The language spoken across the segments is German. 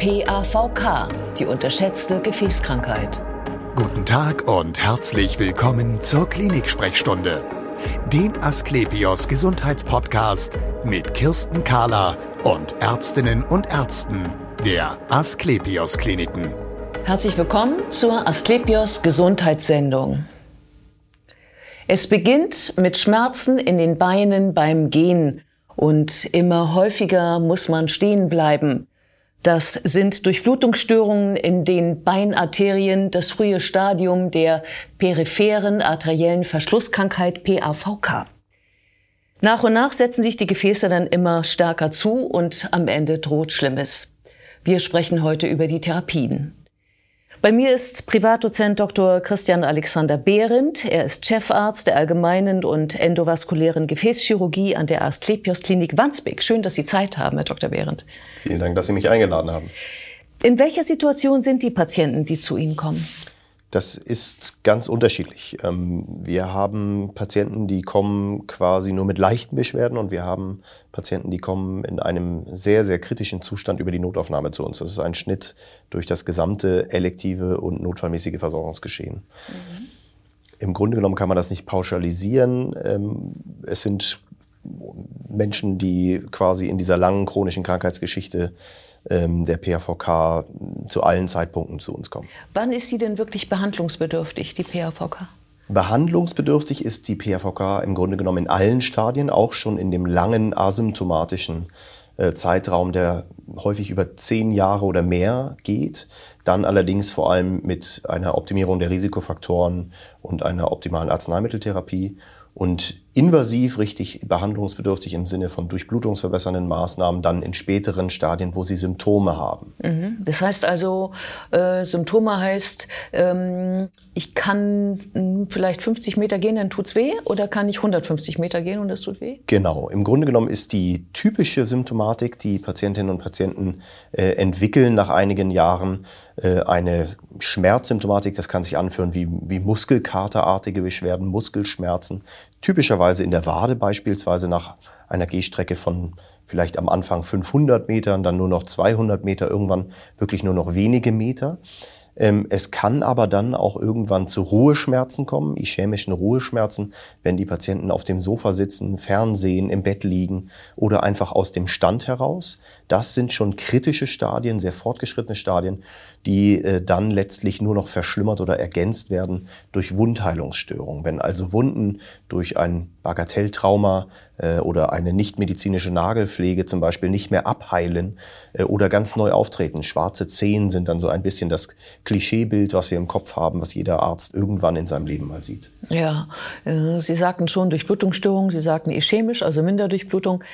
PAVK, die unterschätzte Gefäßkrankheit. Guten Tag und herzlich willkommen zur Klinik-Sprechstunde, dem Asklepios Gesundheitspodcast mit Kirsten Kahler und Ärztinnen und Ärzten der Asklepios Kliniken. Herzlich willkommen zur Asklepios Gesundheitssendung. Es beginnt mit Schmerzen in den Beinen beim Gehen und immer häufiger muss man stehen bleiben. Das sind Durchblutungsstörungen in den Beinarterien, das frühe Stadium der peripheren arteriellen Verschlusskrankheit PAVK. Nach und nach setzen sich die Gefäße dann immer stärker zu und am Ende droht Schlimmes. Wir sprechen heute über die Therapien. Bei mir ist Privatdozent Dr. Christian Alexander Behrendt. Er ist Chefarzt der allgemeinen und endovaskulären Gefäßchirurgie an der Asklepios Klinik Wandsbek. Schön, dass Sie Zeit haben, Herr Dr. Behrendt. Vielen Dank, dass Sie mich eingeladen haben. In welcher Situation sind die Patienten, die zu Ihnen kommen? Das ist ganz unterschiedlich. Ähm, wir haben Patienten, die kommen quasi nur mit leichten Beschwerden und wir haben Patienten, die kommen in einem sehr, sehr kritischen Zustand über die Notaufnahme zu uns. Das ist ein Schnitt durch das gesamte elektive und notfallmäßige Versorgungsgeschehen. Mhm. Im Grunde genommen kann man das nicht pauschalisieren. Ähm, es sind Menschen, die quasi in dieser langen chronischen Krankheitsgeschichte ähm, der PAVK zu allen Zeitpunkten zu uns kommen. Wann ist sie denn wirklich behandlungsbedürftig, die PAVK? Behandlungsbedürftig ist die PAVK im Grunde genommen in allen Stadien, auch schon in dem langen asymptomatischen äh, Zeitraum, der häufig über zehn Jahre oder mehr geht. Dann allerdings vor allem mit einer Optimierung der Risikofaktoren und einer optimalen Arzneimitteltherapie und invasiv richtig behandlungsbedürftig im Sinne von durchblutungsverbessernden Maßnahmen dann in späteren Stadien, wo sie Symptome haben. Mhm. Das heißt also, äh, Symptome heißt, ähm, ich kann mh, hm, vielleicht 50 Meter gehen, dann tut's weh, oder kann ich 150 Meter gehen und das tut weh? Genau. Im Grunde genommen ist die typische Symptomatik, die Patientinnen und Patienten äh, entwickeln nach einigen Jahren, äh, eine Schmerzsymptomatik. Das kann sich anführen wie, wie Muskelkaterartige Beschwerden, Muskelschmerzen, typischerweise in der Wade beispielsweise nach einer Gehstrecke von vielleicht am Anfang 500 Metern, dann nur noch 200 Meter, irgendwann wirklich nur noch wenige Meter. Ähm, es kann aber dann auch irgendwann zu Ruheschmerzen kommen, ischämischen Ruheschmerzen, wenn die Patienten auf dem Sofa sitzen, Fernsehen, im Bett liegen oder einfach aus dem Stand heraus. Das sind schon kritische Stadien, sehr fortgeschrittene Stadien, die äh, dann letztlich nur noch verschlimmert oder ergänzt werden durch Wundheilungsstörungen. Wenn also Wunden durch ein Bagatelltrauma äh, oder eine nichtmedizinische Nagelpflege zum Beispiel nicht mehr abheilen äh, oder ganz neu auftreten. Schwarze Zehen sind dann so ein bisschen das Klischeebild, was wir im Kopf haben, was jeder Arzt irgendwann in seinem Leben mal sieht. Ja, äh, Sie sagten schon Durchblutungsstörungen, Sie sagten ischämisch, also Minderdurchblutung.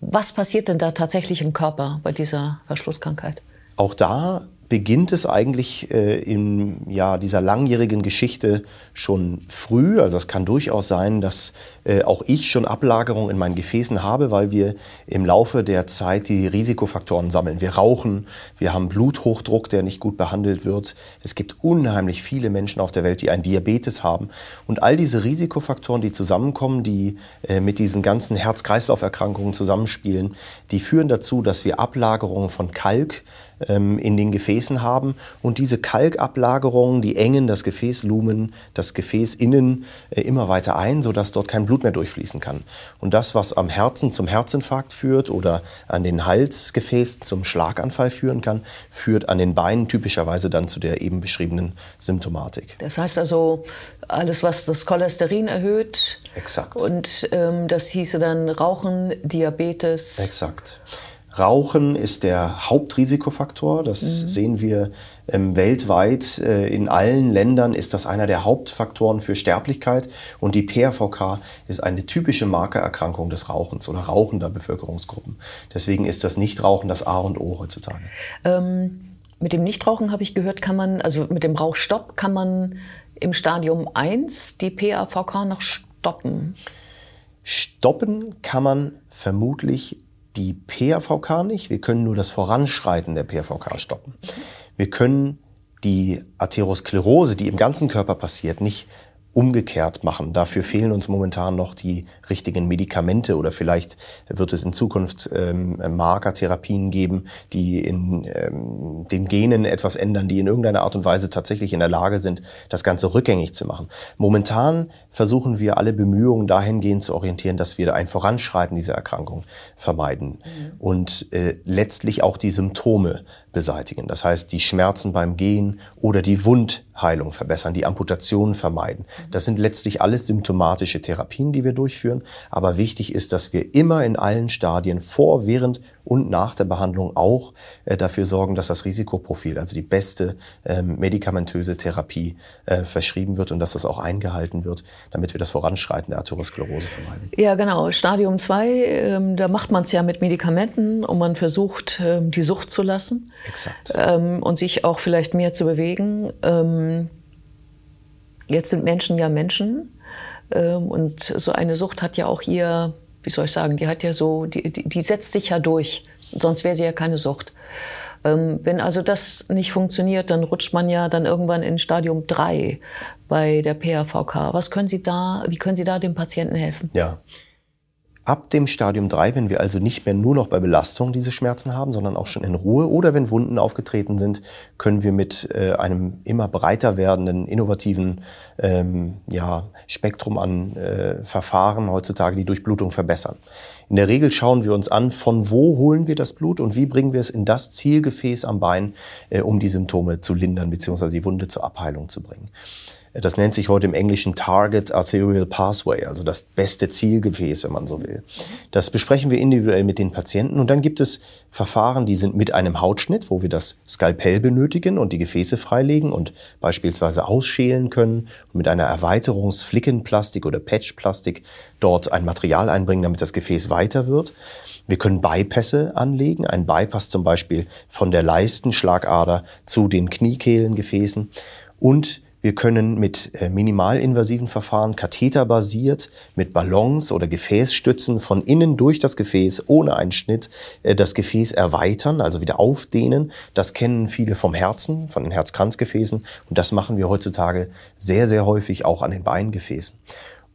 Was passiert denn da tatsächlich im Körper bei dieser Verschlusskrankheit? Auch da beginnt es eigentlich äh, in ja, dieser langjährigen Geschichte schon früh. Also es kann durchaus sein, dass äh, auch ich schon Ablagerungen in meinen Gefäßen habe, weil wir im Laufe der Zeit die Risikofaktoren sammeln. Wir rauchen, wir haben Bluthochdruck, der nicht gut behandelt wird. Es gibt unheimlich viele Menschen auf der Welt, die einen Diabetes haben. Und all diese Risikofaktoren, die zusammenkommen, die äh, mit diesen ganzen Herz-Kreislauf-Erkrankungen zusammenspielen, die führen dazu, dass wir Ablagerungen von Kalk, in den Gefäßen haben. Und diese Kalkablagerungen, die engen das Gefäßlumen, das Gefäß innen äh, immer weiter ein, sodass dort kein Blut mehr durchfließen kann. Und das, was am Herzen zum Herzinfarkt führt oder an den Halsgefäßen zum Schlaganfall führen kann, führt an den Beinen typischerweise dann zu der eben beschriebenen Symptomatik. Das heißt also, alles, was das Cholesterin erhöht. Exakt. Und ähm, das hieße dann Rauchen, Diabetes. Exakt. Rauchen ist der Hauptrisikofaktor. Das mhm. sehen wir ähm, weltweit. Äh, in allen Ländern ist das einer der Hauptfaktoren für Sterblichkeit. Und die PRVK ist eine typische Markererkrankung des Rauchens oder rauchender Bevölkerungsgruppen. Deswegen ist das Nichtrauchen das A und O heutzutage. Ähm, mit dem Nichtrauchen habe ich gehört, kann man, also mit dem Rauchstopp kann man im Stadium 1 die PAVK noch stoppen. Stoppen kann man vermutlich die PAVK nicht. Wir können nur das Voranschreiten der PAVK stoppen. Wir können die Atherosklerose, die im ganzen Körper passiert, nicht umgekehrt machen. Dafür fehlen uns momentan noch die richtigen Medikamente oder vielleicht wird es in Zukunft ähm, Markertherapien geben, die in ähm, den Genen etwas ändern, die in irgendeiner Art und Weise tatsächlich in der Lage sind, das Ganze rückgängig zu machen. Momentan versuchen wir alle Bemühungen dahingehend zu orientieren, dass wir ein Voranschreiten dieser Erkrankung vermeiden mhm. und äh, letztlich auch die Symptome beseitigen. Das heißt, die Schmerzen beim Gehen oder die Wundheilung verbessern, die Amputation vermeiden. Das sind letztlich alles symptomatische Therapien, die wir durchführen. Aber wichtig ist, dass wir immer in allen Stadien vor, während und nach der Behandlung auch äh, dafür sorgen, dass das Risikoprofil, also die beste ähm, medikamentöse Therapie äh, verschrieben wird und dass das auch eingehalten wird, damit wir das Voranschreiten der Arteriosklerose vermeiden. Ja, genau. Stadium 2, ähm, da macht man es ja mit Medikamenten und man versucht, ähm, die Sucht zu lassen. Exakt. Ähm, und sich auch vielleicht mehr zu bewegen. Ähm, jetzt sind Menschen ja Menschen. Ähm, und so eine Sucht hat ja auch ihr wie soll ich sagen, die hat ja so, die, die, die setzt sich ja durch, sonst wäre sie ja keine Sucht. Ähm, wenn also das nicht funktioniert, dann rutscht man ja dann irgendwann in Stadium 3 bei der PAVK. Was können Sie da, wie können Sie da dem Patienten helfen? Ja, Ab dem Stadium 3, wenn wir also nicht mehr nur noch bei Belastung diese Schmerzen haben, sondern auch schon in Ruhe oder wenn Wunden aufgetreten sind, können wir mit äh, einem immer breiter werdenden, innovativen ähm, ja, Spektrum an äh, Verfahren heutzutage die Durchblutung verbessern. In der Regel schauen wir uns an, von wo holen wir das Blut und wie bringen wir es in das Zielgefäß am Bein, äh, um die Symptome zu lindern bzw. die Wunde zur Abheilung zu bringen. Das nennt sich heute im Englischen Target Arterial Pathway, also das beste Zielgefäß, wenn man so will. Das besprechen wir individuell mit den Patienten und dann gibt es Verfahren, die sind mit einem Hautschnitt, wo wir das Skalpell benötigen und die Gefäße freilegen und beispielsweise ausschälen können und mit einer Erweiterungsflickenplastik oder Patchplastik dort ein Material einbringen, damit das Gefäß weiter wird. Wir können Bypässe anlegen, ein Bypass zum Beispiel von der Leistenschlagader zu den Kniekehlengefäßen und wir können mit äh, minimalinvasiven Verfahren, katheterbasiert, mit Ballons oder Gefäßstützen von innen durch das Gefäß ohne Einschnitt äh, das Gefäß erweitern, also wieder aufdehnen. Das kennen viele vom Herzen, von den Herzkranzgefäßen und das machen wir heutzutage sehr, sehr häufig auch an den Beingefäßen.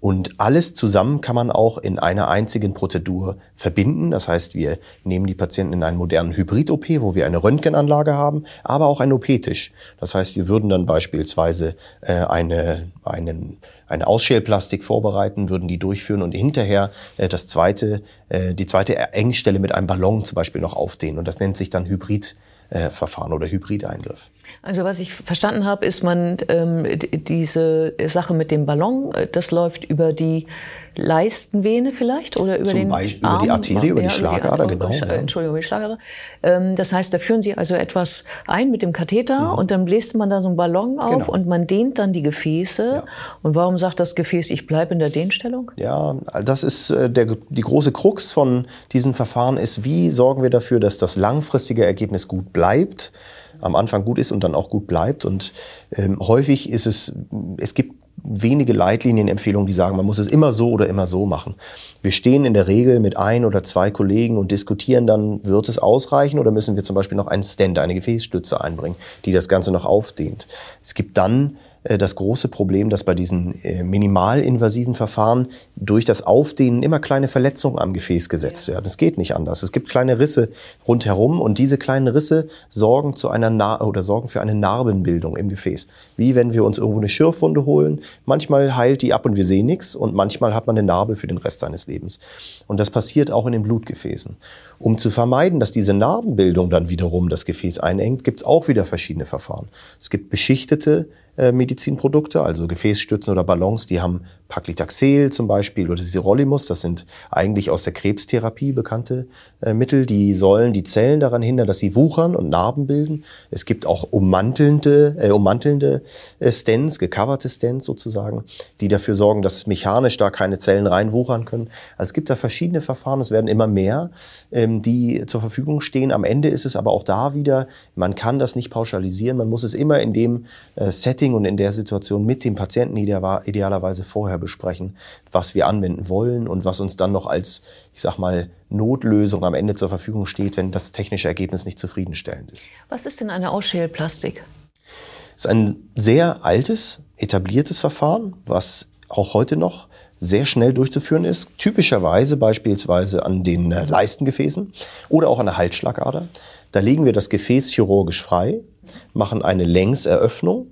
Und alles zusammen kann man auch in einer einzigen Prozedur verbinden. Das heißt, wir nehmen die Patienten in einen modernen Hybrid-OP, wo wir eine Röntgenanlage haben, aber auch einen OP-Tisch. Das heißt, wir würden dann beispielsweise äh, eine, einen, eine Ausschälplastik vorbereiten, würden die durchführen und hinterher äh, das zweite, äh, die zweite Engstelle mit einem Ballon zum Beispiel noch aufdehnen. Und das nennt sich dann Hybrid äh, Verfahren oder Hybrideingriff. Also was ich verstanden habe, ist man ähm, diese Sache mit dem Ballon, äh, das läuft über die Leistenvene vielleicht oder über Zum den Beispiel Arm, über die Arterie, über die Schlagader, genau. Entschuldigung, die Schlagader. Ähm, das heißt, da führen Sie also etwas ein mit dem Katheter mhm. und dann bläst man da so einen Ballon auf genau. und man dehnt dann die Gefäße. Ja. Und warum sagt das Gefäß, ich bleibe in der Dehnstellung? Ja, das ist äh, der, die große Krux von diesen Verfahren ist, wie sorgen wir dafür, dass das langfristige Ergebnis gut bleibt am Anfang gut ist und dann auch gut bleibt. Und ähm, häufig ist es, es gibt wenige Leitlinienempfehlungen, die sagen, man muss es immer so oder immer so machen. Wir stehen in der Regel mit ein oder zwei Kollegen und diskutieren dann, wird es ausreichen oder müssen wir zum Beispiel noch einen Stand, eine Gefäßstütze einbringen, die das Ganze noch aufdehnt. Es gibt dann das große Problem, dass bei diesen äh, minimalinvasiven Verfahren durch das Aufdehnen immer kleine Verletzungen am Gefäß gesetzt werden. Es geht nicht anders. Es gibt kleine Risse rundherum und diese kleinen Risse sorgen zu einer Na oder sorgen für eine Narbenbildung im Gefäß. Wie wenn wir uns irgendwo eine Schürfwunde holen. Manchmal heilt die ab und wir sehen nichts und manchmal hat man eine Narbe für den Rest seines Lebens. Und das passiert auch in den Blutgefäßen. Um zu vermeiden, dass diese Narbenbildung dann wiederum das Gefäß einengt, gibt es auch wieder verschiedene Verfahren. Es gibt beschichtete äh, Medizinprodukte, also Gefäßstützen oder Ballons, die haben Paclitaxel zum Beispiel oder Sirolimus, das sind eigentlich aus der Krebstherapie bekannte äh, Mittel, die sollen die Zellen daran hindern, dass sie wuchern und Narben bilden. Es gibt auch ummantelnde, äh, ummantelnde äh, Stents, gecoverte Stents sozusagen, die dafür sorgen, dass mechanisch da keine Zellen reinwuchern können. Also es gibt da verschiedene Verfahren, es werden immer mehr, ähm, die zur Verfügung stehen. Am Ende ist es aber auch da wieder, man kann das nicht pauschalisieren, man muss es immer in dem äh, Setting und in der Situation mit dem Patienten idealerweise vorher besprechen, was wir anwenden wollen und was uns dann noch als, ich sag mal, Notlösung am Ende zur Verfügung steht, wenn das technische Ergebnis nicht zufriedenstellend ist. Was ist denn eine Ausschälplastik? Es ist ein sehr altes, etabliertes Verfahren, was auch heute noch sehr schnell durchzuführen ist. Typischerweise beispielsweise an den äh, Leistengefäßen oder auch an der Halsschlagader. Da legen wir das Gefäß chirurgisch frei, machen eine Längseröffnung,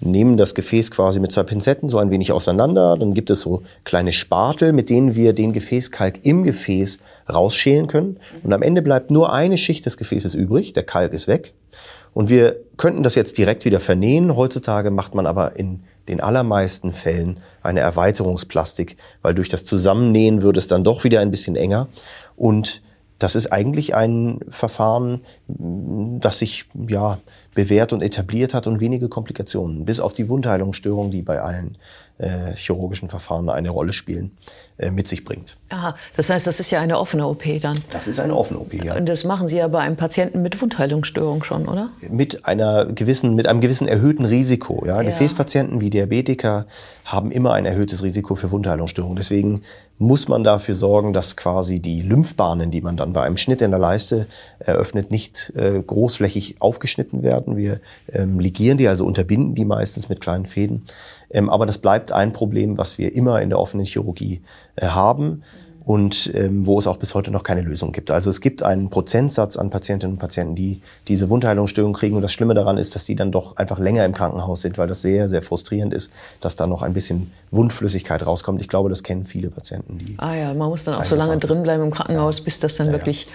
nehmen das Gefäß quasi mit zwei Pinzetten so ein wenig auseinander. Dann gibt es so kleine Spatel, mit denen wir den Gefäßkalk im Gefäß rausschälen können. Und am Ende bleibt nur eine Schicht des Gefäßes übrig. Der Kalk ist weg. Und wir könnten das jetzt direkt wieder vernähen. Heutzutage macht man aber in den allermeisten Fällen eine Erweiterungsplastik, weil durch das Zusammennähen würde es dann doch wieder ein bisschen enger. Und das ist eigentlich ein Verfahren, das sich ja bewährt und etabliert hat und wenige Komplikationen, bis auf die Wundheilungsstörung, die bei allen äh, chirurgischen Verfahren eine Rolle spielen, äh, mit sich bringt. Aha, das heißt, das ist ja eine offene OP dann. Das ist eine offene OP, ja. Und das machen Sie ja bei einem Patienten mit Wundheilungsstörung schon, oder? Mit einer gewissen, mit einem gewissen erhöhten Risiko. Ja. ja. Gefäßpatienten wie Diabetiker haben immer ein erhöhtes Risiko für Wundheilungsstörungen. Deswegen muss man dafür sorgen, dass quasi die Lymphbahnen, die man dann bei einem Schnitt in der Leiste eröffnet, nicht äh, großflächig aufgeschnitten werden. Wir ähm, ligieren die, also unterbinden die meistens mit kleinen Fäden. Ähm, aber das bleibt ein Problem, was wir immer in der offenen Chirurgie äh, haben und ähm, wo es auch bis heute noch keine Lösung gibt. Also es gibt einen Prozentsatz an Patientinnen und Patienten, die diese Wundheilungsstörung kriegen. Und das Schlimme daran ist, dass die dann doch einfach länger im Krankenhaus sind, weil das sehr, sehr frustrierend ist, dass da noch ein bisschen Wundflüssigkeit rauskommt. Ich glaube, das kennen viele Patienten. Die ah ja, man muss dann auch so lange drin bleiben im Krankenhaus, ja. bis das dann ja, wirklich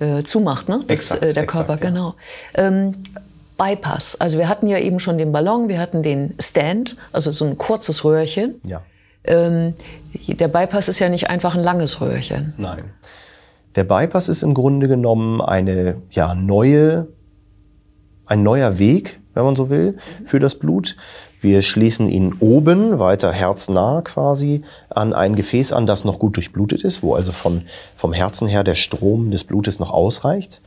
äh, zumacht, ne? Das, exakt, äh, der exakt, Körper, ja. genau. Ähm, Bypass. Also wir hatten ja eben schon den Ballon, wir hatten den Stand, also so ein kurzes Röhrchen. Ja. Ähm, der Bypass ist ja nicht einfach ein langes Röhrchen. Nein. Der Bypass ist im Grunde genommen eine ja, neue, ein neuer Weg, wenn man so will, für das Blut. Wir schließen ihn oben, weiter herznah quasi, an ein Gefäß an, das noch gut durchblutet ist, wo also von, vom Herzen her der Strom des Blutes noch ausreicht.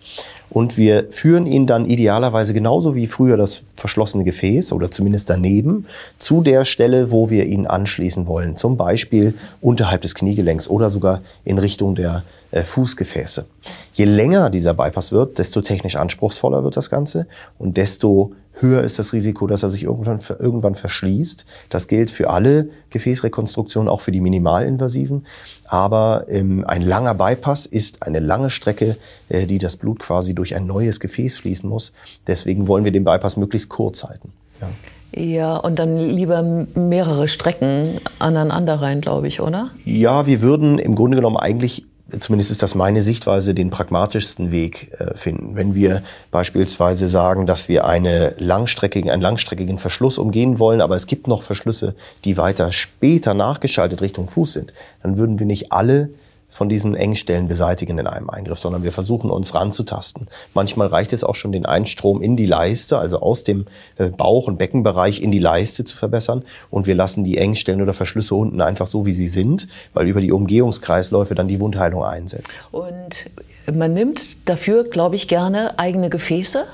Und wir führen ihn dann idealerweise genauso wie früher das verschlossene Gefäß oder zumindest daneben zu der Stelle, wo wir ihn anschließen wollen. Zum Beispiel unterhalb des Kniegelenks oder sogar in Richtung der äh, Fußgefäße. Je länger dieser Bypass wird, desto technisch anspruchsvoller wird das Ganze und desto höher ist das Risiko, dass er sich irgendwann, irgendwann verschließt. Das gilt für alle Gefäßrekonstruktionen, auch für die minimalinvasiven. Aber ähm, ein langer Bypass ist eine lange Strecke, äh, die das Blut quasi durch ein neues Gefäß fließen muss. Deswegen wollen wir den Bypass möglichst kurz halten. Ja. Ja, und dann lieber mehrere Strecken aneinander rein, glaube ich, oder? Ja, wir würden im Grunde genommen eigentlich zumindest ist das meine Sichtweise, den pragmatischsten Weg äh, finden. Wenn wir beispielsweise sagen, dass wir eine langstreckigen, einen langstreckigen Verschluss umgehen wollen, aber es gibt noch Verschlüsse, die weiter später nachgeschaltet Richtung Fuß sind, dann würden wir nicht alle von diesen Engstellen beseitigen in einem Eingriff, sondern wir versuchen uns ranzutasten. Manchmal reicht es auch schon, den Einstrom in die Leiste, also aus dem äh, Bauch- und Beckenbereich in die Leiste zu verbessern. Und wir lassen die Engstellen oder Verschlüsse unten einfach so, wie sie sind, weil über die Umgehungskreisläufe dann die Wundheilung einsetzt. Und man nimmt dafür, glaube ich, gerne eigene Gefäße.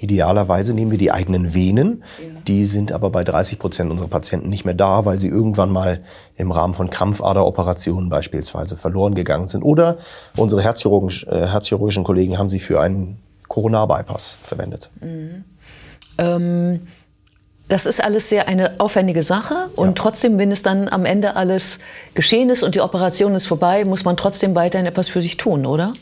Idealerweise nehmen wir die eigenen Venen. Die sind aber bei 30 Prozent unserer Patienten nicht mehr da, weil sie irgendwann mal im Rahmen von Krampfaderoperationen beispielsweise verloren gegangen sind. Oder unsere herzchirurgischen, äh, herzchirurgischen Kollegen haben sie für einen Coronarbypass verwendet. Mhm. Ähm das ist alles sehr eine aufwendige Sache und ja. trotzdem, wenn es dann am Ende alles geschehen ist und die Operation ist vorbei, muss man trotzdem weiterhin etwas für sich tun, oder?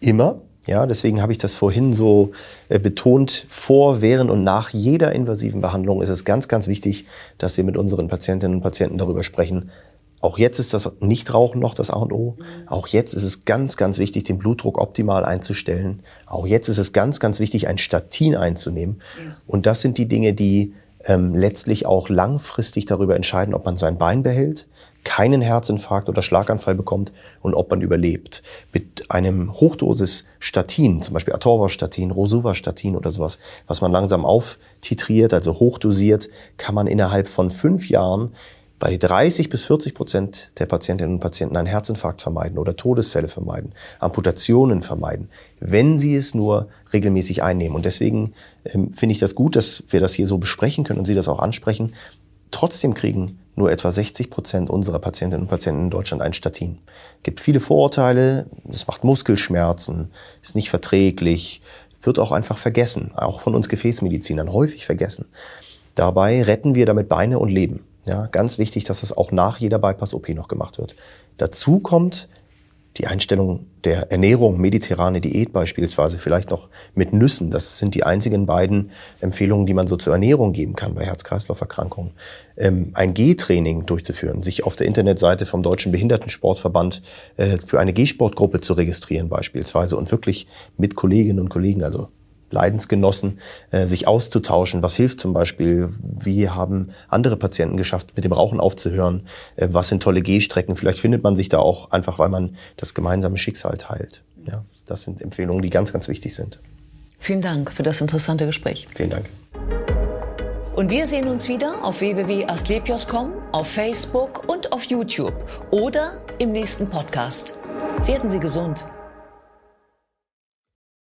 Immer. Ja, deswegen habe ich das vorhin so äh, betont. Vor, während und nach jeder invasiven Behandlung ist es ganz, ganz wichtig, dass wir mit unseren Patientinnen und Patienten darüber sprechen. Auch jetzt ist das Nichtrauchen noch das A und O. Auch jetzt ist es ganz, ganz wichtig, den Blutdruck optimal einzustellen. Auch jetzt ist es ganz, ganz wichtig, ein Statin einzunehmen. Und das sind die Dinge, die ähm, letztlich auch langfristig darüber entscheiden, ob man sein Bein behält, keinen Herzinfarkt oder Schlaganfall bekommt und ob man überlebt. Mit einem Hochdosis Statin, zum Beispiel Atorvastatin, Rosuvastatin oder sowas, was man langsam auftitriert, also hochdosiert, kann man innerhalb von fünf Jahren bei 30 bis 40 Prozent der Patientinnen und Patienten einen Herzinfarkt vermeiden oder Todesfälle vermeiden, Amputationen vermeiden, wenn sie es nur regelmäßig einnehmen. Und deswegen ähm, finde ich das gut, dass wir das hier so besprechen können und Sie das auch ansprechen. Trotzdem kriegen nur etwa 60 Prozent unserer Patientinnen und Patienten in Deutschland ein Statin. Es gibt viele Vorurteile, es macht Muskelschmerzen, ist nicht verträglich, wird auch einfach vergessen, auch von uns Gefäßmedizinern häufig vergessen. Dabei retten wir damit Beine und Leben. Ja, ganz wichtig, dass das auch nach jeder Bypass-OP noch gemacht wird. Dazu kommt die Einstellung der Ernährung, mediterrane Diät beispielsweise, vielleicht noch mit Nüssen. Das sind die einzigen beiden Empfehlungen, die man so zur Ernährung geben kann bei Herz-Kreislauf-Erkrankungen. Ähm, ein G-Training durchzuführen, sich auf der Internetseite vom Deutschen Behindertensportverband äh, für eine G-Sportgruppe zu registrieren beispielsweise und wirklich mit Kolleginnen und Kollegen, also Leidensgenossen, äh, sich auszutauschen. Was hilft zum Beispiel? Wie haben andere Patienten geschafft, mit dem Rauchen aufzuhören? Äh, was sind tolle Gehstrecken? Vielleicht findet man sich da auch einfach, weil man das gemeinsame Schicksal teilt. Ja, das sind Empfehlungen, die ganz, ganz wichtig sind. Vielen Dank für das interessante Gespräch. Vielen Dank. Und wir sehen uns wieder auf www.astlepios.com, auf Facebook und auf YouTube oder im nächsten Podcast. Werden Sie gesund.